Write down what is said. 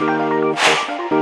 Música